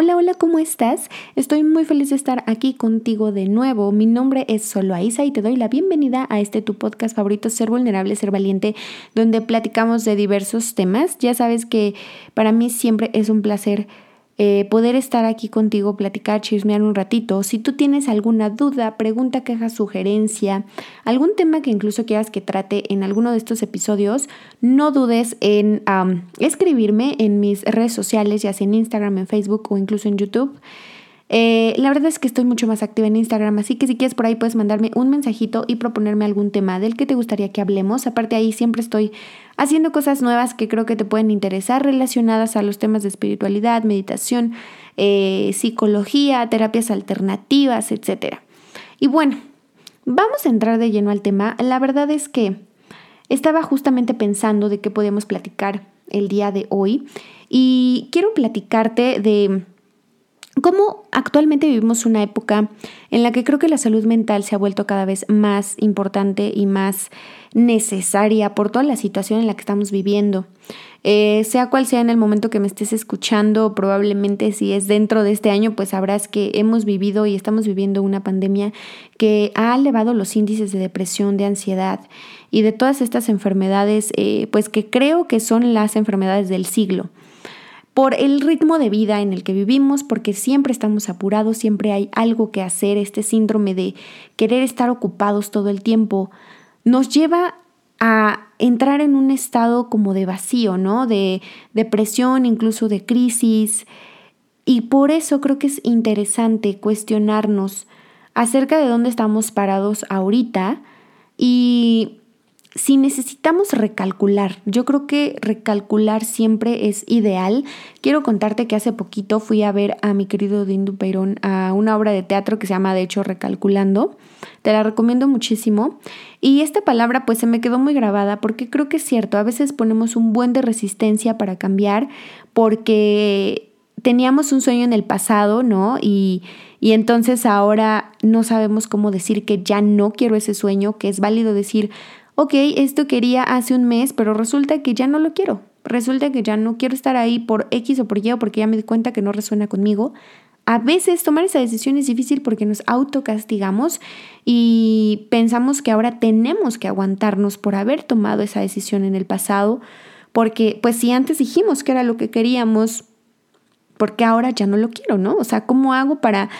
Hola, hola, ¿cómo estás? Estoy muy feliz de estar aquí contigo de nuevo. Mi nombre es Solo y te doy la bienvenida a este tu podcast favorito, Ser Vulnerable, Ser Valiente, donde platicamos de diversos temas. Ya sabes que para mí siempre es un placer eh, poder estar aquí contigo, platicar, chismear un ratito. Si tú tienes alguna duda, pregunta, queja, sugerencia, algún tema que incluso quieras que trate en alguno de estos episodios, no dudes en escribirme en mis redes sociales, ya sea en Instagram, en Facebook o incluso en YouTube. Eh, la verdad es que estoy mucho más activa en Instagram, así que si quieres por ahí puedes mandarme un mensajito y proponerme algún tema del que te gustaría que hablemos. Aparte ahí siempre estoy haciendo cosas nuevas que creo que te pueden interesar relacionadas a los temas de espiritualidad, meditación, eh, psicología, terapias alternativas, etc. Y bueno, vamos a entrar de lleno al tema. La verdad es que estaba justamente pensando de qué podemos platicar el día de hoy y quiero platicarte de cómo actualmente vivimos una época en la que creo que la salud mental se ha vuelto cada vez más importante y más necesaria por toda la situación en la que estamos viviendo. Eh, sea cual sea en el momento que me estés escuchando, probablemente si es dentro de este año, pues sabrás que hemos vivido y estamos viviendo una pandemia que ha elevado los índices de depresión, de ansiedad y de todas estas enfermedades, eh, pues que creo que son las enfermedades del siglo por el ritmo de vida en el que vivimos, porque siempre estamos apurados, siempre hay algo que hacer, este síndrome de querer estar ocupados todo el tiempo, nos lleva a entrar en un estado como de vacío, ¿no? De depresión, incluso de crisis. Y por eso creo que es interesante cuestionarnos acerca de dónde estamos parados ahorita y si necesitamos recalcular, yo creo que recalcular siempre es ideal. Quiero contarte que hace poquito fui a ver a mi querido Dindu Peirón a una obra de teatro que se llama de hecho Recalculando. Te la recomiendo muchísimo. Y esta palabra pues se me quedó muy grabada porque creo que es cierto, a veces ponemos un buen de resistencia para cambiar porque teníamos un sueño en el pasado, ¿no? Y, y entonces ahora no sabemos cómo decir que ya no quiero ese sueño, que es válido decir, ok, esto quería hace un mes, pero resulta que ya no lo quiero. Resulta que ya no quiero estar ahí por X o por Y o porque ya me di cuenta que no resuena conmigo. A veces tomar esa decisión es difícil porque nos autocastigamos y pensamos que ahora tenemos que aguantarnos por haber tomado esa decisión en el pasado, porque pues si antes dijimos que era lo que queríamos, porque ahora ya no lo quiero, ¿no? O sea, ¿cómo hago para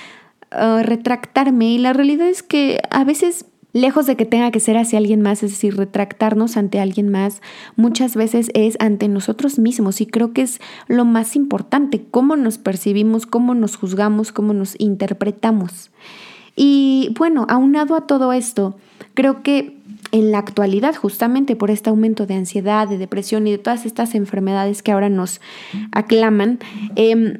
uh, retractarme? Y la realidad es que a veces Lejos de que tenga que ser hacia alguien más, es decir, retractarnos ante alguien más, muchas veces es ante nosotros mismos y creo que es lo más importante, cómo nos percibimos, cómo nos juzgamos, cómo nos interpretamos. Y bueno, aunado a todo esto, creo que en la actualidad, justamente por este aumento de ansiedad, de depresión y de todas estas enfermedades que ahora nos aclaman, eh,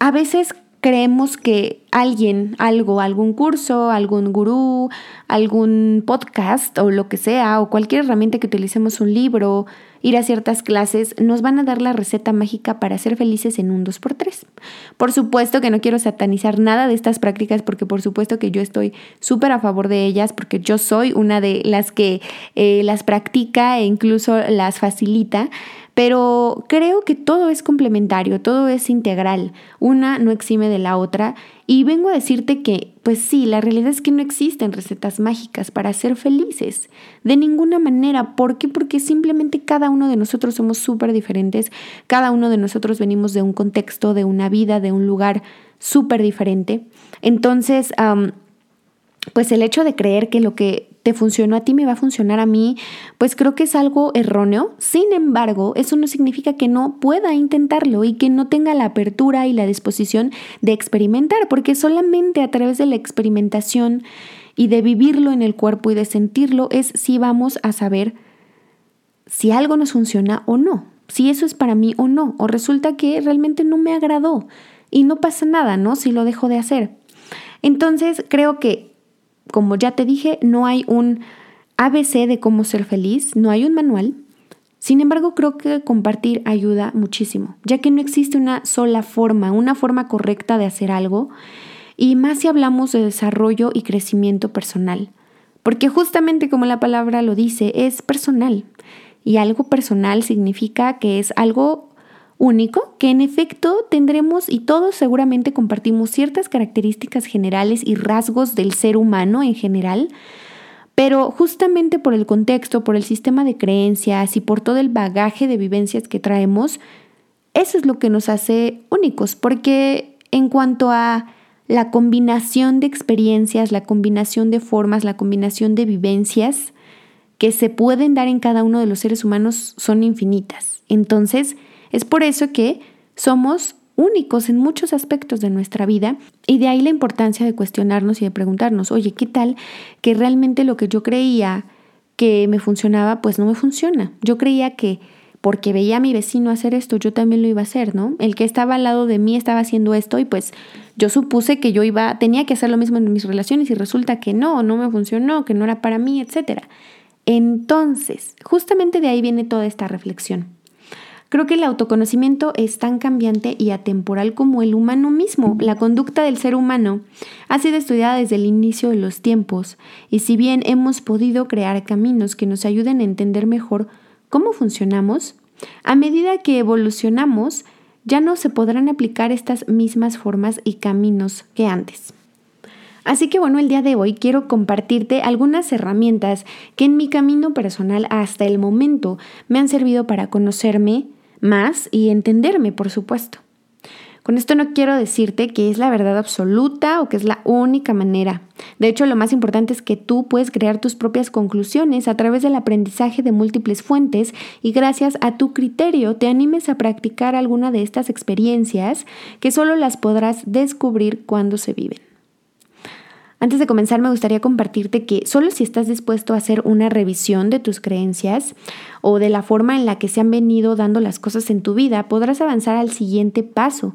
a veces creemos que alguien, algo, algún curso, algún gurú, algún podcast o lo que sea, o cualquier herramienta que utilicemos, un libro, ir a ciertas clases, nos van a dar la receta mágica para ser felices en un 2x3. Por supuesto que no quiero satanizar nada de estas prácticas porque por supuesto que yo estoy súper a favor de ellas porque yo soy una de las que eh, las practica e incluso las facilita. Pero creo que todo es complementario, todo es integral, una no exime de la otra y vengo a decirte que, pues sí, la realidad es que no existen recetas mágicas para ser felices, de ninguna manera. ¿Por qué? Porque simplemente cada uno de nosotros somos súper diferentes, cada uno de nosotros venimos de un contexto, de una vida, de un lugar súper diferente. Entonces, pues el hecho de creer que lo que te funcionó a ti me va a funcionar a mí, pues creo que es algo erróneo. Sin embargo, eso no significa que no pueda intentarlo y que no tenga la apertura y la disposición de experimentar, porque solamente a través de la experimentación y de vivirlo en el cuerpo y de sentirlo es si vamos a saber si algo nos funciona o no, si eso es para mí o no, o resulta que realmente no me agradó y no pasa nada, ¿no? Si lo dejo de hacer. Entonces, creo que como ya te dije, no hay un ABC de cómo ser feliz, no hay un manual. Sin embargo, creo que compartir ayuda muchísimo, ya que no existe una sola forma, una forma correcta de hacer algo. y más si hablamos de desarrollo y crecimiento personal. Porque justamente como la palabra lo dice, es personal. Y algo personal significa que es algo único, que en efecto tendremos y todos seguramente compartimos ciertas características generales y rasgos del ser humano en general, pero justamente por el contexto, por el sistema de creencias y por todo el bagaje de vivencias que traemos, eso es lo que nos hace únicos, porque en cuanto a la combinación de experiencias, la combinación de formas, la combinación de vivencias que se pueden dar en cada uno de los seres humanos son infinitas. Entonces, es por eso que somos únicos en muchos aspectos de nuestra vida y de ahí la importancia de cuestionarnos y de preguntarnos, oye, ¿qué tal que realmente lo que yo creía que me funcionaba, pues no me funciona? Yo creía que porque veía a mi vecino hacer esto, yo también lo iba a hacer, ¿no? El que estaba al lado de mí estaba haciendo esto y pues yo supuse que yo iba, tenía que hacer lo mismo en mis relaciones y resulta que no, no me funcionó, que no era para mí, etc. Entonces, justamente de ahí viene toda esta reflexión. Creo que el autoconocimiento es tan cambiante y atemporal como el humano mismo. La conducta del ser humano ha sido estudiada desde el inicio de los tiempos y si bien hemos podido crear caminos que nos ayuden a entender mejor cómo funcionamos, a medida que evolucionamos, ya no se podrán aplicar estas mismas formas y caminos que antes. Así que bueno, el día de hoy quiero compartirte algunas herramientas que en mi camino personal hasta el momento me han servido para conocerme más y entenderme, por supuesto. Con esto no quiero decirte que es la verdad absoluta o que es la única manera. De hecho, lo más importante es que tú puedes crear tus propias conclusiones a través del aprendizaje de múltiples fuentes y gracias a tu criterio te animes a practicar alguna de estas experiencias que solo las podrás descubrir cuando se viven. Antes de comenzar me gustaría compartirte que solo si estás dispuesto a hacer una revisión de tus creencias o de la forma en la que se han venido dando las cosas en tu vida, podrás avanzar al siguiente paso,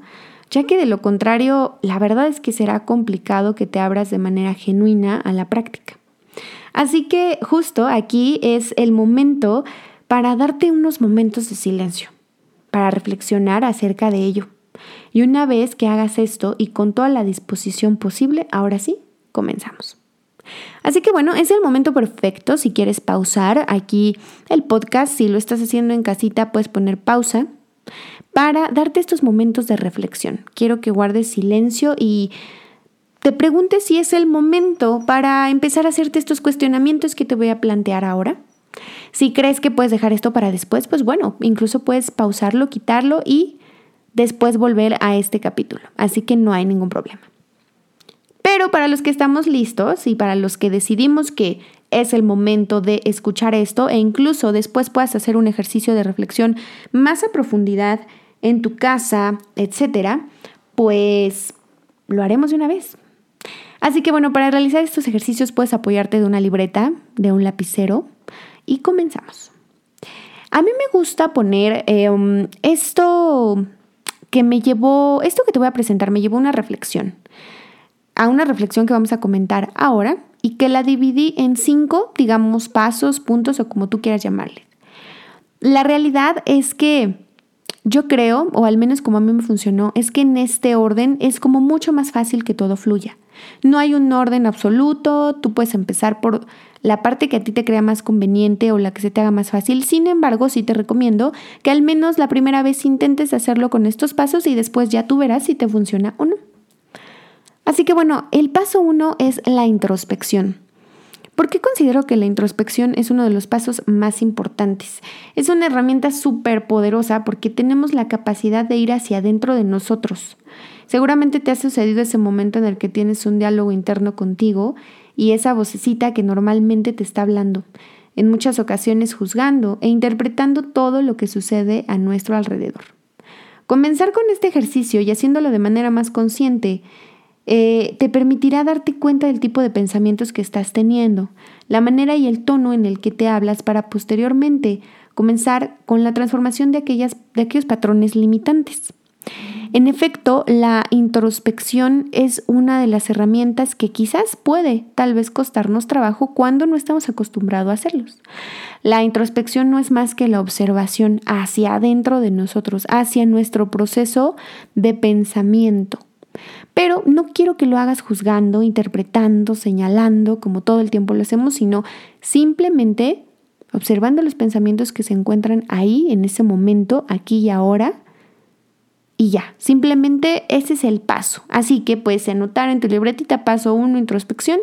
ya que de lo contrario, la verdad es que será complicado que te abras de manera genuina a la práctica. Así que justo aquí es el momento para darte unos momentos de silencio, para reflexionar acerca de ello. Y una vez que hagas esto y con toda la disposición posible, ahora sí, comenzamos. Así que bueno, es el momento perfecto si quieres pausar aquí el podcast. Si lo estás haciendo en casita, puedes poner pausa para darte estos momentos de reflexión. Quiero que guardes silencio y te preguntes si es el momento para empezar a hacerte estos cuestionamientos que te voy a plantear ahora. Si crees que puedes dejar esto para después, pues bueno, incluso puedes pausarlo, quitarlo y después volver a este capítulo. Así que no hay ningún problema. Pero para los que estamos listos y para los que decidimos que es el momento de escuchar esto e incluso después puedas hacer un ejercicio de reflexión más a profundidad en tu casa, etcétera, pues lo haremos de una vez. Así que bueno, para realizar estos ejercicios puedes apoyarte de una libreta, de un lapicero y comenzamos. A mí me gusta poner em, esto que me llevó, esto que te voy a presentar me llevó una reflexión a una reflexión que vamos a comentar ahora y que la dividí en cinco, digamos, pasos, puntos o como tú quieras llamarle. La realidad es que yo creo, o al menos como a mí me funcionó, es que en este orden es como mucho más fácil que todo fluya. No hay un orden absoluto, tú puedes empezar por la parte que a ti te crea más conveniente o la que se te haga más fácil. Sin embargo, sí te recomiendo que al menos la primera vez intentes hacerlo con estos pasos y después ya tú verás si te funciona o no. Así que bueno, el paso uno es la introspección. ¿Por qué considero que la introspección es uno de los pasos más importantes? Es una herramienta súper poderosa porque tenemos la capacidad de ir hacia adentro de nosotros. Seguramente te ha sucedido ese momento en el que tienes un diálogo interno contigo y esa vocecita que normalmente te está hablando, en muchas ocasiones juzgando e interpretando todo lo que sucede a nuestro alrededor. Comenzar con este ejercicio y haciéndolo de manera más consciente eh, te permitirá darte cuenta del tipo de pensamientos que estás teniendo, la manera y el tono en el que te hablas para posteriormente comenzar con la transformación de, aquellas, de aquellos patrones limitantes. En efecto, la introspección es una de las herramientas que quizás puede tal vez costarnos trabajo cuando no estamos acostumbrados a hacerlos. La introspección no es más que la observación hacia adentro de nosotros, hacia nuestro proceso de pensamiento. Pero no quiero que lo hagas juzgando, interpretando, señalando, como todo el tiempo lo hacemos, sino simplemente observando los pensamientos que se encuentran ahí, en ese momento, aquí y ahora, y ya, simplemente ese es el paso. Así que puedes anotar en tu libretita paso 1, introspección,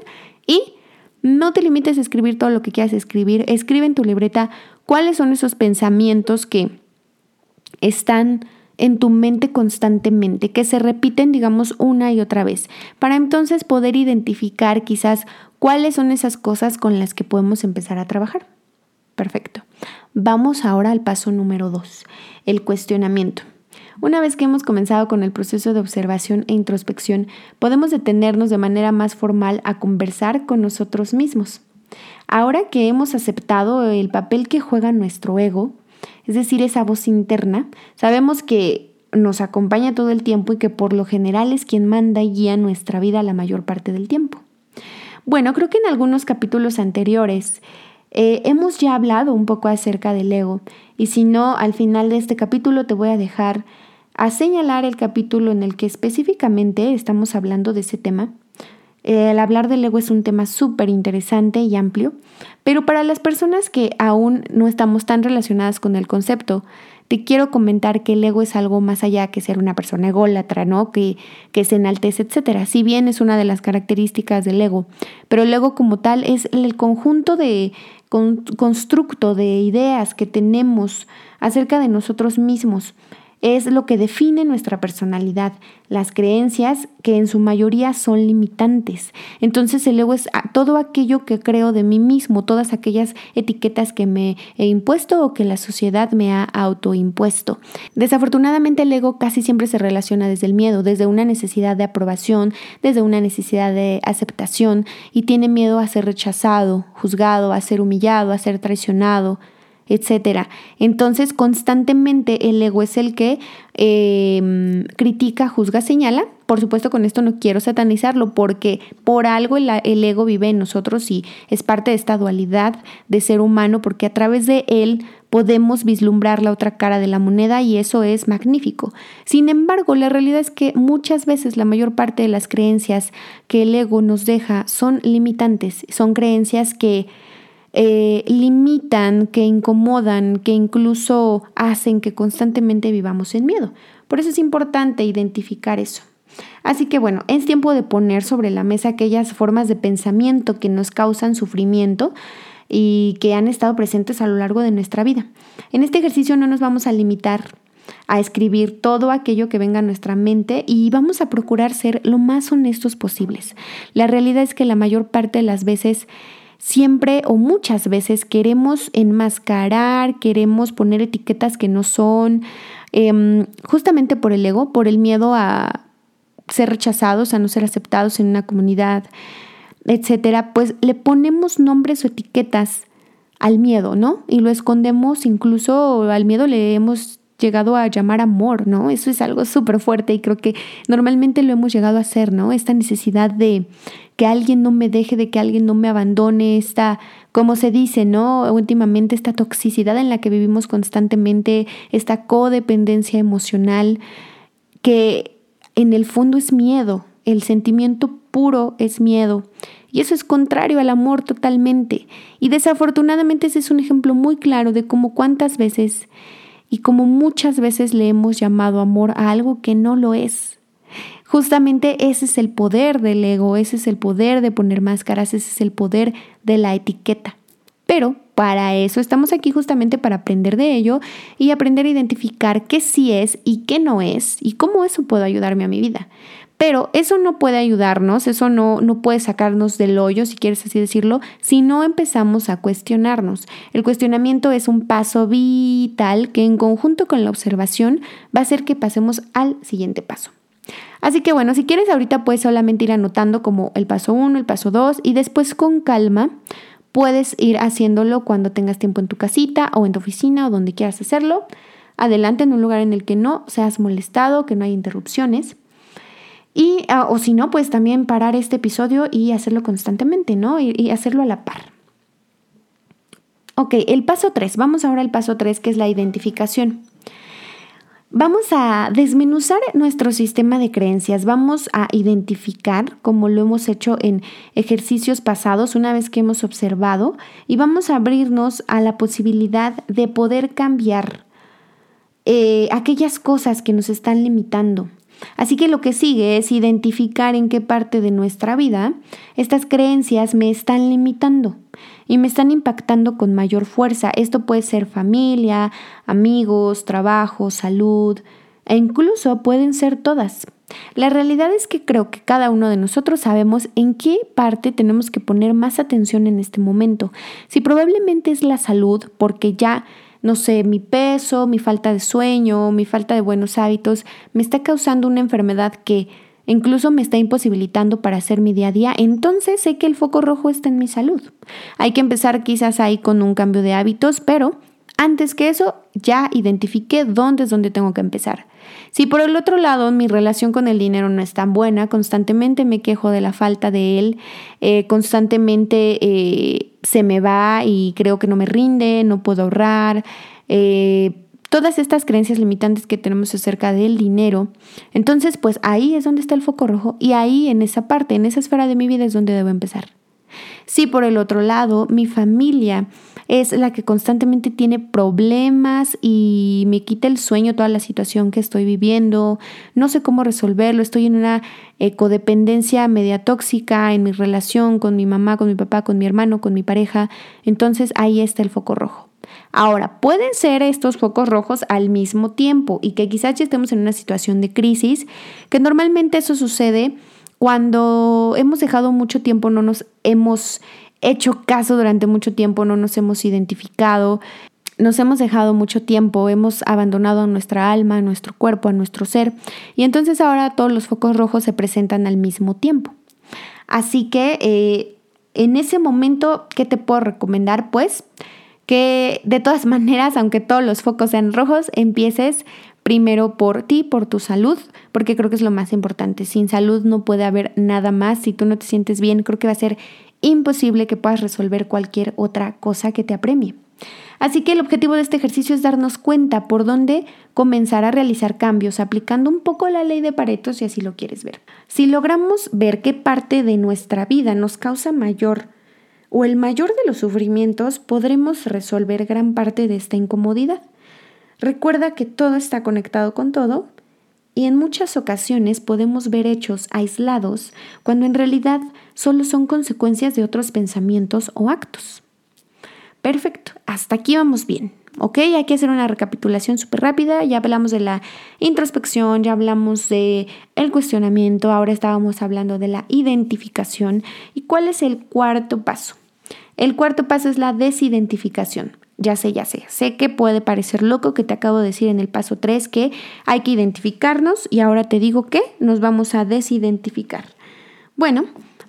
y no te limites a escribir todo lo que quieras escribir. Escribe en tu libreta cuáles son esos pensamientos que están en tu mente constantemente, que se repiten, digamos, una y otra vez, para entonces poder identificar quizás cuáles son esas cosas con las que podemos empezar a trabajar. Perfecto. Vamos ahora al paso número dos, el cuestionamiento. Una vez que hemos comenzado con el proceso de observación e introspección, podemos detenernos de manera más formal a conversar con nosotros mismos. Ahora que hemos aceptado el papel que juega nuestro ego, es decir, esa voz interna, sabemos que nos acompaña todo el tiempo y que por lo general es quien manda y guía nuestra vida la mayor parte del tiempo. Bueno, creo que en algunos capítulos anteriores eh, hemos ya hablado un poco acerca del ego y si no, al final de este capítulo te voy a dejar a señalar el capítulo en el que específicamente estamos hablando de ese tema. El hablar del ego es un tema súper interesante y amplio, pero para las personas que aún no estamos tan relacionadas con el concepto, te quiero comentar que el ego es algo más allá que ser una persona ególatra, ¿no? Que, que se enaltece, etc. Si bien es una de las características del ego, pero el ego como tal es el conjunto de constructo de ideas que tenemos acerca de nosotros mismos es lo que define nuestra personalidad, las creencias que en su mayoría son limitantes. Entonces el ego es todo aquello que creo de mí mismo, todas aquellas etiquetas que me he impuesto o que la sociedad me ha autoimpuesto. Desafortunadamente el ego casi siempre se relaciona desde el miedo, desde una necesidad de aprobación, desde una necesidad de aceptación y tiene miedo a ser rechazado, juzgado, a ser humillado, a ser traicionado, etcétera. Entonces, constantemente el ego es el que em, critica, juzga, señala. Por supuesto, con esto no quiero satanizarlo porque por algo el, el, ego vive en nosotros y es parte de esta dualidad de ser humano porque a través de él podemos vislumbrar la otra cara de la moneda y eso es magnífico. Sin embargo, la realidad es que muchas veces la mayor parte de las creencias que el ego nos deja son limitantes, son creencias que eh, limitan, que incomodan, que incluso hacen que constantemente vivamos en miedo. Por eso es importante identificar eso. Así que bueno, es tiempo de poner sobre la mesa aquellas formas de pensamiento que nos causan sufrimiento y que han estado presentes a lo largo de nuestra vida. En este ejercicio no nos vamos a limitar a escribir todo aquello que venga a nuestra mente y vamos a procurar ser lo más honestos posibles. La realidad es que la mayor parte de las veces siempre o muchas veces queremos enmascarar, queremos poner etiquetas que no son, em, justamente por el ego, por el miedo a ser rechazados, a no ser aceptados en una comunidad, etcétera, pues le ponemos nombres o etiquetas al miedo, ¿no? Y lo escondemos, incluso al miedo le hemos llegado a llamar amor, ¿no? Eso es algo súper fuerte y creo que normalmente lo hemos llegado a hacer, ¿no? Esta necesidad de que alguien no me deje, de que alguien no me abandone, esta, como se dice, ¿no? Últimamente esta toxicidad en la que vivimos constantemente, esta codependencia emocional, que en el fondo es miedo, el sentimiento puro es miedo. Y eso es contrario al amor totalmente. Y desafortunadamente ese es un ejemplo muy claro de cómo cuántas veces y como muchas veces le hemos llamado amor a algo que no lo es. Justamente ese es el poder del ego, ese es el poder de poner máscaras, ese es el poder de la etiqueta. Pero para eso estamos aquí justamente para aprender de ello y aprender a identificar qué sí es y qué no es y cómo eso puede ayudarme a mi vida. Pero eso no puede ayudarnos, eso no, no puede sacarnos del hoyo, si quieres así decirlo, si no empezamos a cuestionarnos. El cuestionamiento es un paso vital que en conjunto con la observación va a hacer que pasemos al siguiente paso. Así que bueno, si quieres ahorita puedes solamente ir anotando como el paso 1, el paso 2 y después con calma puedes ir haciéndolo cuando tengas tiempo en tu casita o en tu oficina o donde quieras hacerlo. Adelante en un lugar en el que no seas molestado, que no haya interrupciones. Y, ah, o si no, pues también parar este episodio y hacerlo constantemente, ¿no? Y, hacerlo a la par. Ok, el paso 3. Vamos ahora al paso 3, que es la identificación. Vamos a desmenuzar nuestro sistema de creencias, vamos a identificar, como lo hemos hecho en ejercicios pasados, una vez que hemos observado, y vamos a abrirnos a la posibilidad de poder cambiar eh, aquellas cosas que nos están limitando. Así que lo que sigue es identificar en qué parte de nuestra vida estas creencias me están limitando y me están impactando con mayor fuerza. Esto puede ser familia, amigos, trabajo, salud e incluso pueden ser todas. La realidad es que creo que cada uno de nosotros sabemos en qué parte tenemos que poner más atención en este momento. Si probablemente es la salud, porque ya, no sé, mi peso, mi falta de sueño, mi falta de buenos hábitos, me está causando una enfermedad que incluso me está imposibilitando para hacer mi día a día, entonces sé que el foco rojo está en mi salud. Hay que empezar quizás ahí con un cambio de hábitos, pero antes que eso ya identifiqué dónde es donde tengo que empezar. Si por el otro lado mi relación con el dinero no es tan buena, constantemente me quejo de la falta de él, eh, constantemente eh, se me va y creo que no me rinde, no puedo ahorrar, eh, todas estas creencias limitantes que tenemos acerca del dinero. Entonces, pues ahí es donde está el foco rojo y ahí en esa parte, en esa esfera de mi vida es donde debo empezar. Si por el otro lado mi familia es la que constantemente tiene problemas y me quita el sueño toda la situación que estoy viviendo, no sé cómo resolverlo, estoy en una codependencia media tóxica en mi relación con mi mamá, con mi papá, con mi hermano, con mi pareja, entonces ahí está el foco rojo. Ahora, pueden ser estos focos rojos al mismo tiempo y que quizás ya estemos en una situación de crisis, que normalmente eso sucede cuando hemos dejado mucho tiempo, no nos hemos hecho caso durante mucho tiempo, no nos hemos identificado, nos hemos dejado mucho tiempo, hemos abandonado a nuestra alma, a nuestro cuerpo, a nuestro ser, y entonces ahora todos los focos rojos se presentan al mismo tiempo. Así que eh, en ese momento, ¿qué te puedo recomendar? Pues que de todas maneras, aunque todos los focos sean rojos, empieces primero por ti, por tu salud, porque creo que es lo más importante. Sin salud no puede haber nada más. Si tú no te sientes bien, creo que va a ser imposible que puedas resolver cualquier otra cosa que te apremie. Así que el objetivo de este ejercicio es darnos cuenta por dónde comenzar a realizar cambios, aplicando un poco la ley de Pareto si así lo quieres ver. Si logramos ver qué parte de nuestra vida nos causa mayor o el mayor de los sufrimientos, podremos resolver gran parte de esta incomodidad. Recuerda que todo está conectado con todo y en muchas ocasiones podemos ver hechos aislados cuando en realidad solo son consecuencias de otros pensamientos o actos. Perfecto, hasta aquí vamos bien. ¿Ok? Hay que hacer una recapitulación súper rápida. Ya hablamos de la introspección, ya hablamos de el cuestionamiento, ahora estábamos hablando de la identificación. ¿Y cuál es el cuarto paso? El cuarto paso es la desidentificación. Ya sé, ya sé. Sé que puede parecer loco que te acabo de decir en el paso 3 que hay que identificarnos y ahora te digo que nos vamos a desidentificar. Bueno,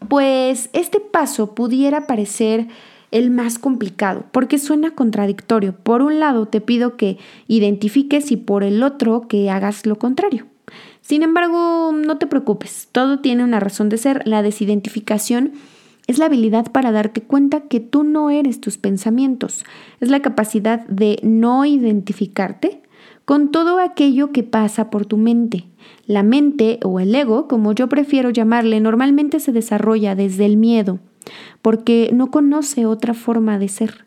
pues este paso pudiera parecer el más complicado porque suena contradictorio. Por un lado te pido que identifiques y por el otro que hagas lo contrario. Sin embargo, no te preocupes, todo tiene una razón de ser. La desidentificación es la habilidad para darte cuenta que tú no eres tus pensamientos. Es la capacidad de no identificarte con todo aquello que pasa por tu mente. La mente o el ego, como yo prefiero llamarle, normalmente se desarrolla desde el miedo, porque no conoce otra forma de ser.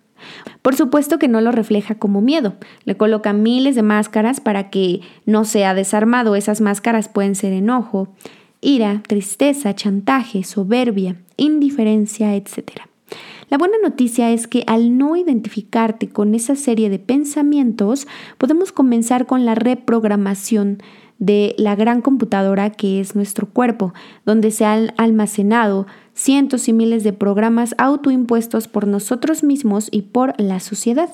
Por supuesto que no lo refleja como miedo, le coloca miles de máscaras para que no sea desarmado. Esas máscaras pueden ser enojo, ira, tristeza, chantaje, soberbia, indiferencia, etc. La buena noticia es que al no identificarte con esa serie de pensamientos, podemos comenzar con la reprogramación de la gran computadora que es nuestro cuerpo, donde se han almacenado cientos y miles de programas autoimpuestos por nosotros mismos y por la sociedad.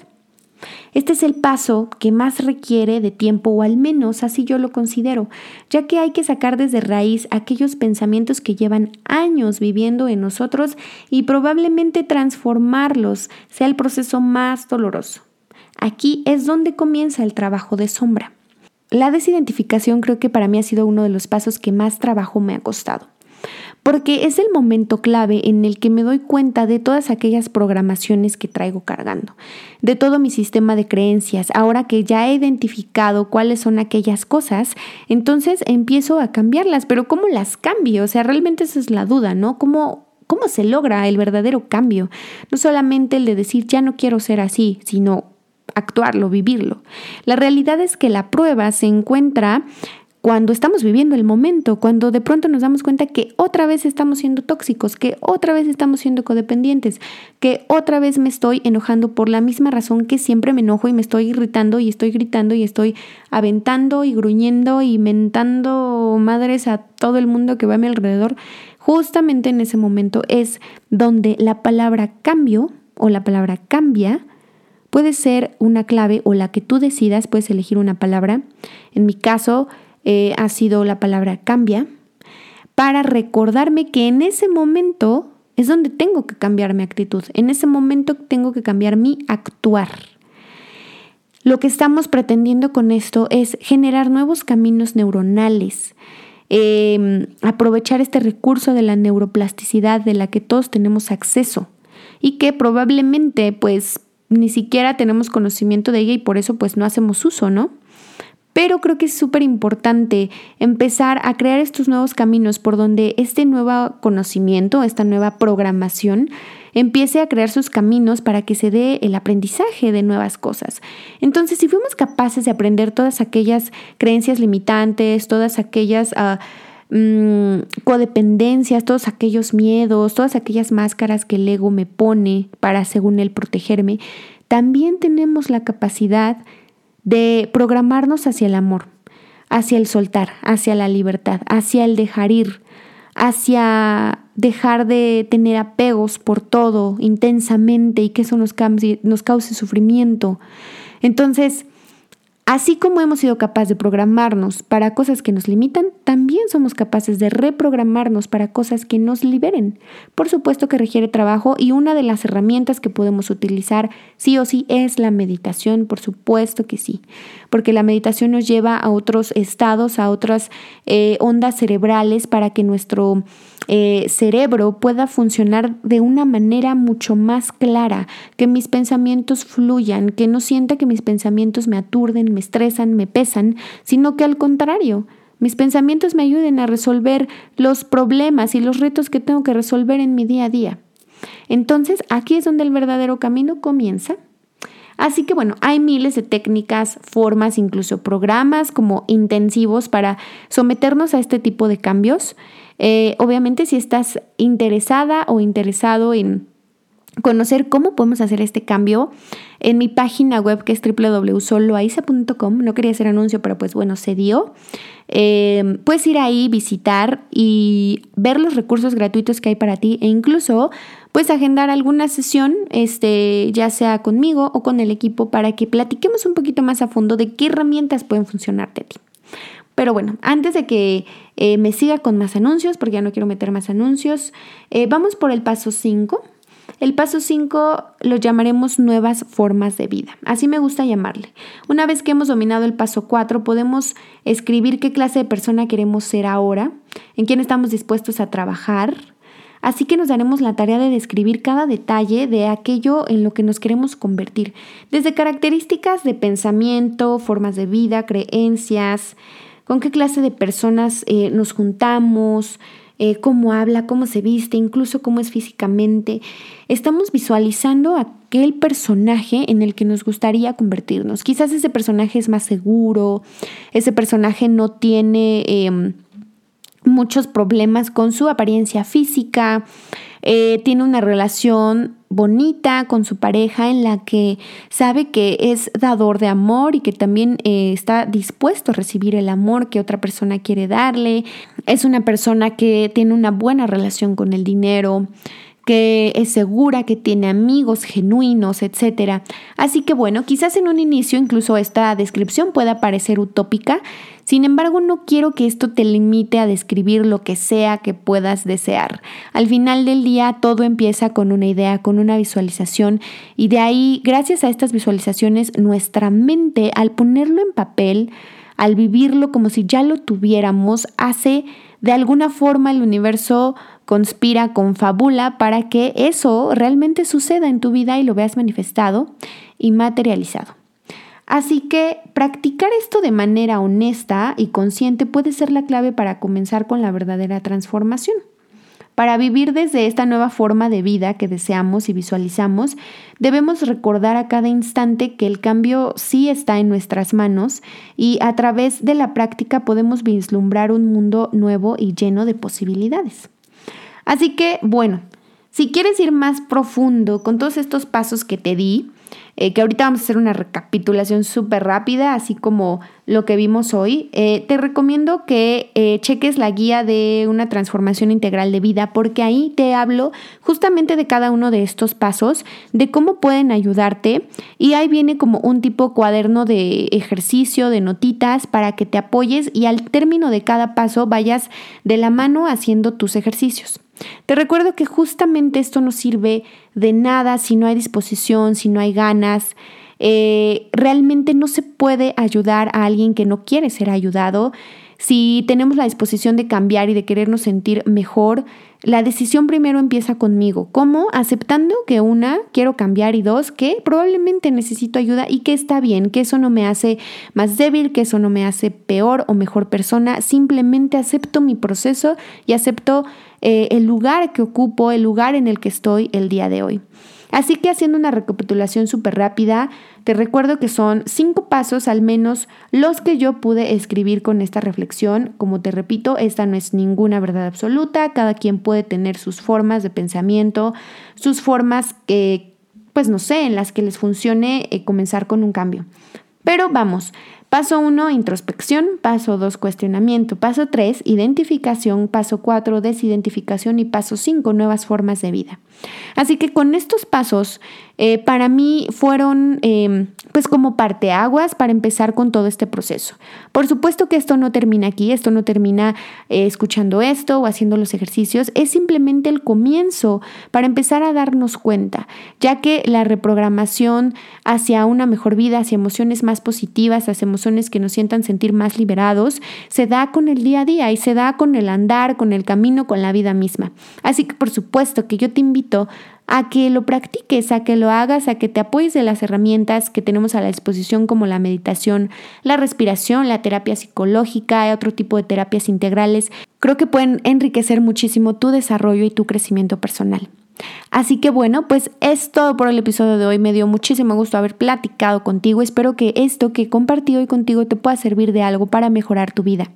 Este es el paso que más requiere de tiempo, o al menos así yo lo considero, ya que hay que sacar desde raíz aquellos pensamientos que llevan años viviendo en nosotros y probablemente transformarlos sea el proceso más doloroso. Aquí es donde comienza el trabajo de sombra. La desidentificación creo que para mí ha sido uno de los pasos que más trabajo me ha costado porque es el momento clave en el que me doy cuenta de todas aquellas programaciones que traigo cargando, de todo mi sistema de creencias. Ahora que ya he identificado cuáles son aquellas cosas, entonces empiezo a cambiarlas, pero ¿cómo las cambio? O sea, realmente esa es la duda, ¿no? ¿Cómo, cómo se logra el verdadero cambio? No solamente el de decir, ya no quiero ser así, sino actuarlo, vivirlo. La realidad es que la prueba se encuentra cuando estamos viviendo el momento, cuando de pronto nos damos cuenta que otra vez estamos siendo tóxicos, que otra vez estamos siendo codependientes, que otra vez me estoy enojando por la misma razón que siempre me enojo y me estoy irritando y estoy gritando y estoy aventando y gruñendo y mentando madres a todo el mundo que va a mi alrededor, justamente en ese momento es donde la palabra cambio o la palabra cambia puede ser una clave o la que tú decidas, puedes elegir una palabra. En mi caso, eh, ha sido la palabra cambia, para recordarme que en ese momento es donde tengo que cambiar mi actitud, en ese momento tengo que cambiar mi actuar. Lo que estamos pretendiendo con esto es generar nuevos caminos neuronales, em, aprovechar este recurso de la neuroplasticidad de la que todos tenemos acceso y que probablemente pues ni siquiera tenemos conocimiento de ella y por eso pues no hacemos uso, ¿no? Pero creo que es súper importante empezar a crear estos nuevos caminos por donde este nuevo conocimiento, esta nueva programación, empiece a crear sus caminos para que se dé el aprendizaje de nuevas cosas. Entonces, si fuimos capaces de aprender todas aquellas creencias limitantes, todas aquellas ah, mm, codependencias, todos aquellos miedos, todas aquellas máscaras que el ego me pone para, según él, protegerme, también tenemos la capacidad programarnos hacia el amor, hacia el soltar, hacia la libertad, hacia el dejar ir, hacia dejar de tener apegos por todo intensamente y que eso nos, nos cause sufrimiento. Entonces, Así como hemos sido capaces de programarnos para cosas que nos limitan, también somos capaces de reprogramarnos para cosas que nos liberen. Por supuesto que requiere trabajo y una de las herramientas que podemos utilizar sí o sí es la meditación, por supuesto que sí, porque la meditación nos lleva a otros estados, a otras eh, ondas cerebrales para que nuestro eh, cerebro pueda funcionar de una manera mucho más clara, que mis pensamientos fluyan, que no sienta que mis pensamientos me aturden, me estresan, me pesan, sino que al contrario, mis pensamientos me ayuden a resolver los problemas y los retos que tengo que resolver en mi día a día. Entonces, aquí es donde el verdadero camino comienza. Así que bueno, hay miles de técnicas, formas, incluso programas como intensivos para someternos a este tipo de cambios. Eh, obviamente si estás interesada o interesado en conocer cómo podemos hacer este cambio en mi página web que es www.soloaiza.com. No quería hacer anuncio, pero pues bueno, se dio. Eh, puedes ir ahí, visitar y ver los recursos gratuitos que hay para ti e incluso puedes agendar alguna sesión, este, ya sea conmigo o con el equipo, para que platiquemos un poquito más a fondo de qué herramientas pueden funcionarte a ti. Pero bueno, antes de que eh, me siga con más anuncios, porque ya no quiero meter más anuncios, eh, vamos por el paso 5. El paso 5 lo llamaremos nuevas formas de vida. Así me gusta llamarle. Una vez que hemos dominado el paso 4, podemos escribir qué clase de persona queremos ser ahora, en quién estamos dispuestos a trabajar. Así que nos daremos la tarea de describir cada detalle de aquello en lo que nos queremos convertir, desde características de pensamiento, formas de vida, creencias, con qué clase de personas eh, nos juntamos, eh, cómo habla, cómo se viste, incluso cómo es físicamente. Estamos visualizando aquel personaje en el que nos gustaría convertirnos. Quizás ese personaje es más seguro, ese personaje no tiene em, muchos problemas con su apariencia física, eh, tiene una relación bonita con su pareja en la que sabe que es dador de amor y que también eh, está dispuesto a recibir el amor que otra persona quiere darle. Es una persona que tiene una buena relación con el dinero, que es segura, que tiene amigos genuinos, etc. Así que bueno, quizás en un inicio incluso esta descripción pueda parecer utópica, sin embargo no quiero que esto te limite a describir lo que sea que puedas desear. Al final del día todo empieza con una idea, con una visualización y de ahí, gracias a estas visualizaciones, nuestra mente al ponerlo en papel, al vivirlo como si ya lo tuviéramos, hace de alguna forma el universo conspira, confabula para que eso realmente suceda en tu vida y lo veas manifestado y materializado. Así que practicar esto de manera honesta y consciente puede ser la clave para comenzar con la verdadera transformación. Para vivir desde esta nueva forma de vida que deseamos y visualizamos, debemos recordar a cada instante que el cambio sí está en nuestras manos y a través de la práctica podemos vislumbrar un mundo nuevo y lleno de posibilidades. Así que, bueno, si quieres ir más profundo con todos estos pasos que te di, eh, que ahorita vamos a hacer una recapitulación súper rápida, así como lo que vimos hoy, eh, te recomiendo que eh, cheques la guía de una transformación integral de vida, porque ahí te hablo justamente de cada uno de estos pasos, de cómo pueden ayudarte, y ahí viene como un tipo cuaderno de ejercicio, de notitas, para que te apoyes y al término de cada paso vayas de la mano haciendo tus ejercicios. Te recuerdo que justamente esto no sirve de nada si no hay disposición, si no hay ganas. Eh, realmente no se puede ayudar a alguien que no quiere ser ayudado. Si tenemos la disposición de cambiar y de querernos sentir mejor, la decisión primero empieza conmigo. ¿Cómo? Aceptando que una, quiero cambiar y dos, que probablemente necesito ayuda y que está bien, que eso no me hace más débil, que eso no me hace peor o mejor persona. Simplemente acepto mi proceso y acepto eh, el lugar que ocupo, el lugar en el que estoy el día de hoy. Así que haciendo una recapitulación súper rápida, te recuerdo que son cinco pasos al menos los que yo pude escribir con esta reflexión. Como te repito, esta no es ninguna verdad absoluta, cada quien puede tener sus formas de pensamiento, sus formas que, pues no sé, en las que les funcione eh, comenzar con un cambio. Pero vamos, Paso 1, introspección. Paso 2, cuestionamiento. Paso 3, identificación. Paso 4, desidentificación. Y paso 5, nuevas formas de vida. Así que con estos pasos, eh, para mí fueron em, pues como parteaguas para empezar con todo este proceso. Por supuesto que esto no termina aquí, esto no termina eh, escuchando esto o haciendo los ejercicios, es simplemente el comienzo para empezar a darnos cuenta, ya que la reprogramación hacia una mejor vida, hacia emociones más positivas, hacia emociones que nos sientan sentir más liberados, se da con el día a día y se da con el andar, con el camino, con la vida misma. Así que por supuesto que yo te invito a que lo practiques, a que lo hagas, a que te apoyes de las herramientas que tenemos a la disposición como la meditación, la respiración, la terapia psicológica, y otro tipo de terapias integrales. Creo que pueden enriquecer muchísimo tu desarrollo y tu crecimiento personal. Así que bueno, pues es todo por el episodio de hoy. Me dio muchísimo gusto haber platicado contigo. Espero que esto que he compartido hoy contigo te pueda servir de algo para mejorar tu vida.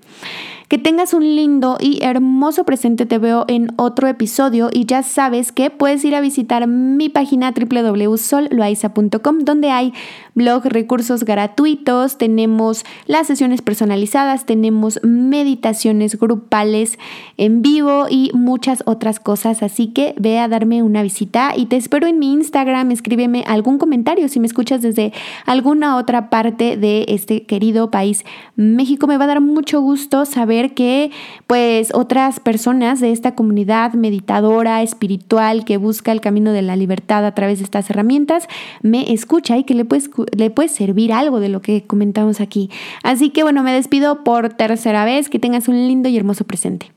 Que tengas un lindo y hermoso presente. Te veo en otro episodio y ya sabes que puedes ir a visitar mi página www.solloaiza.com donde hay blog, recursos gratuitos, tenemos las sesiones personalizadas, tenemos meditaciones grupales en vivo y muchas otras cosas. Así que ve a darme una visita y te espero en mi Instagram. Escríbeme algún comentario si me escuchas desde alguna otra parte de este querido país México. Me va a dar mucho gusto saber que pues otras personas de esta comunidad meditadora, espiritual, que busca el camino de la libertad a través de estas herramientas, me escucha y que le puede, le puede servir algo de lo que comentamos aquí. Así que bueno, me despido por tercera vez, que tengas un lindo y hermoso presente.